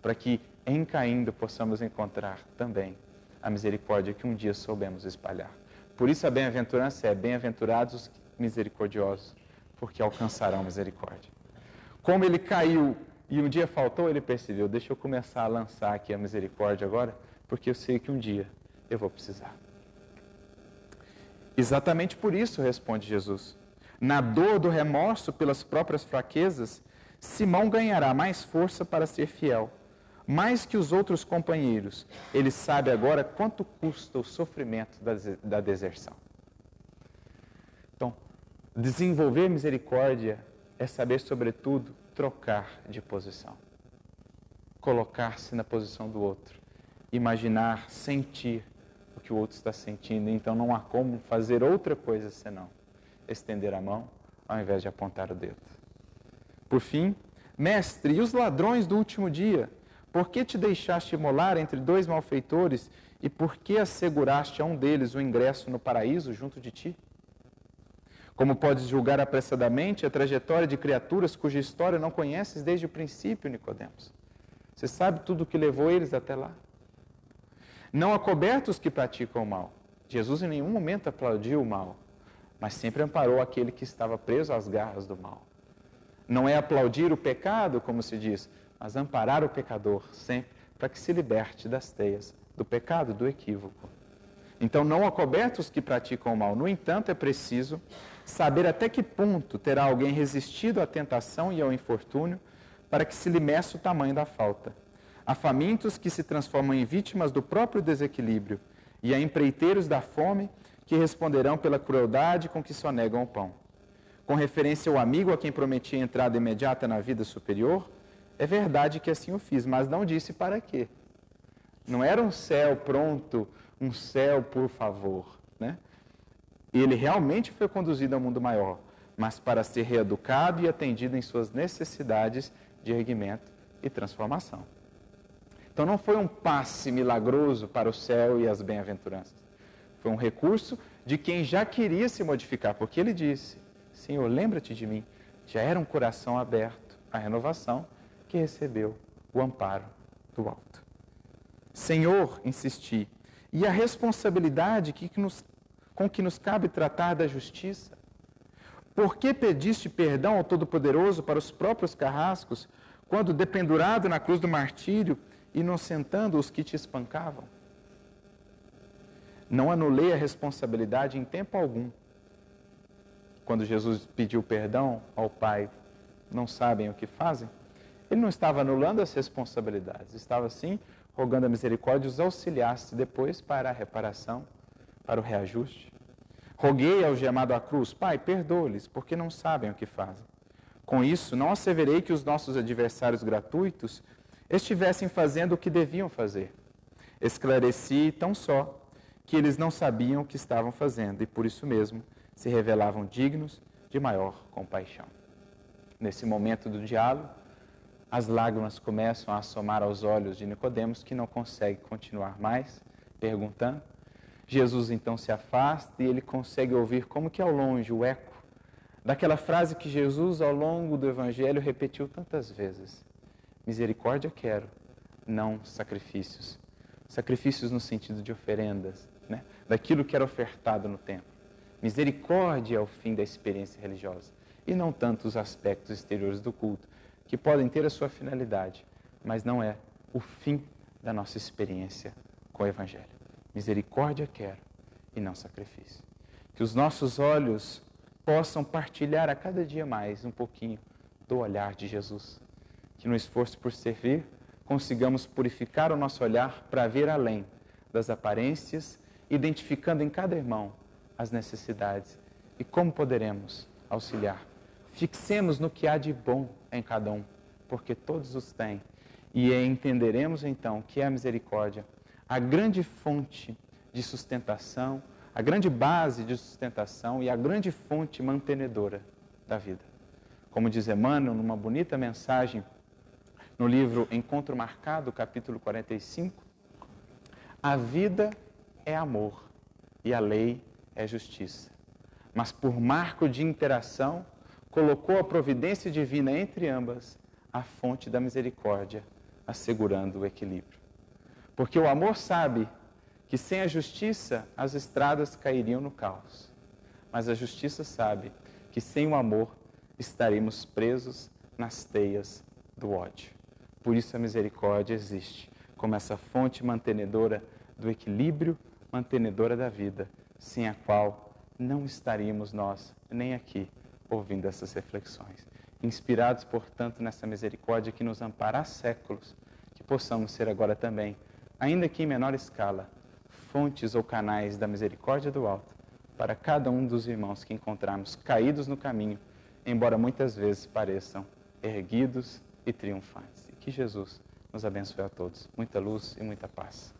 para que, em caindo, possamos encontrar também a misericórdia que um dia soubemos espalhar. Por isso a bem-aventurança é bem-aventurados os misericordiosos, porque alcançarão misericórdia. Como ele caiu e um dia faltou, ele percebeu: deixa eu começar a lançar aqui a misericórdia agora, porque eu sei que um dia eu vou precisar. Exatamente por isso, responde Jesus na dor do remorso pelas próprias fraquezas, Simão ganhará mais força para ser fiel. Mais que os outros companheiros, ele sabe agora quanto custa o sofrimento da, deserção. Então, desenvolver misericórdia é saber, sobretudo, trocar de posição. Colocar-se na posição do outro. Imaginar, sentir o que o outro está sentindo. Então, não há como fazer outra coisa senão estender a mão ao invés de apontar o dedo. Por fim, mestre, e os ladrões do último dia? Por que te deixaste molar entre dois malfeitores e por que asseguraste a um deles o ingresso no paraíso junto de ti? Como podes julgar apressadamente a trajetória de criaturas cuja história não conheces desde o princípio, Nicodemos? Você sabe tudo o que levou eles até lá? Não acobertos os que praticam o mal. Jesus em nenhum momento aplaudiu o mal mas sempre amparou aquele que estava preso às garras do mal. Não é aplaudir o pecado, como se diz, mas amparar o pecador sempre para que se liberte das teias do pecado, do equívoco. Então, não acoberta os que praticam o mal. No entanto, é preciso saber até que ponto terá alguém resistido à tentação e ao infortúnio para que se lhe meça o tamanho da falta. Há famintos que se transformam em vítimas do próprio desequilíbrio e há empreiteiros da fome que responderão pela crueldade com que sonegam o pão. Com referência ao amigo a quem prometi entrada imediata na vida superior, é verdade que assim o fiz, mas não disse para quê. Não era um céu pronto, um céu por favor. Né? Ele realmente foi conduzido ao mundo maior, mas para ser reeducado e atendido em suas necessidades de erguimento e transformação. Então não foi um passe milagroso para o céu e as bem-aventuranças. Foi um recurso de quem já queria se modificar, porque ele disse: Senhor, lembra-te de mim. Já era um coração aberto à renovação que recebeu o amparo do alto. Senhor, insisti, e a responsabilidade que nos, com que nos cabe tratar da justiça. Por que pediste perdão ao Todo-Poderoso para os próprios carrascos, quando, dependurado na cruz do martírio, inocentando os que te espancavam? Não anulei a responsabilidade em tempo algum. Quando Jesus pediu perdão ao Pai, não sabem o que fazem? Ele não estava anulando as responsabilidades, estava sim rogando a misericórdia os auxiliasse depois para a reparação, para o reajuste. Roguei ao gemado à cruz, Pai, perdoa-lhes, porque não sabem o que fazem. Com isso, não asseverei que os nossos adversários gratuitos estivessem fazendo o que deviam fazer. Esclareci tão só que eles não sabiam o que estavam fazendo e, por isso mesmo, se revelavam dignos de maior compaixão. Nesse momento do diálogo, as lágrimas começam a assomar aos olhos de Nicodemos, que não consegue continuar mais perguntando. Jesus então se afasta e ele consegue ouvir como que ao longe o eco daquela frase que Jesus ao longo do evangelho repetiu tantas vezes: Misericórdia quero, não sacrifícios. Sacrifícios no sentido de oferendas, né? daquilo que era ofertado no templo. Misericórdia é o fim da experiência religiosa e não tanto os aspectos exteriores do culto, que podem ter a sua finalidade, mas não é o fim da nossa experiência com o Evangelho. Misericórdia quero e não sacrifício. Que os nossos olhos possam partilhar a cada dia mais um pouquinho do olhar de Jesus. Que no esforço por servir, consigamos purificar o nosso olhar para ver além das aparências, identificando em cada irmão as necessidades e como poderemos auxiliar. Fixemos no que há de bom em cada um, porque todos os têm. E entenderemos então que é a misericórdia a grande fonte de sustentação, a grande base de sustentação e a grande fonte mantenedora da vida. Como diz Emmanuel, numa bonita mensagem no livro Encontro Marcado, capítulo 45, a vida é amor e a lei é justiça. Mas por marco de interação, colocou a providência divina entre ambas, a fonte da misericórdia, assegurando o equilíbrio. Porque o amor sabe que sem a justiça as estradas cairiam no caos. Mas a justiça sabe que sem o amor estaremos presos nas teias do ódio. Por isso a misericórdia existe como essa fonte mantenedora do equilíbrio, mantenedora da vida, sem a qual não estaríamos nós nem aqui ouvindo essas reflexões. Inspirados, portanto, nessa misericórdia que nos ampara há séculos, que possamos ser agora também ainda que em menor escala, fontes ou canais da misericórdia do alto para cada um dos irmãos que encontrarmos caídos no caminho, embora muitas vezes pareçam erguidos e triunfantes. E que Jesus nos abençoe a todos. Muita luz e muita paz.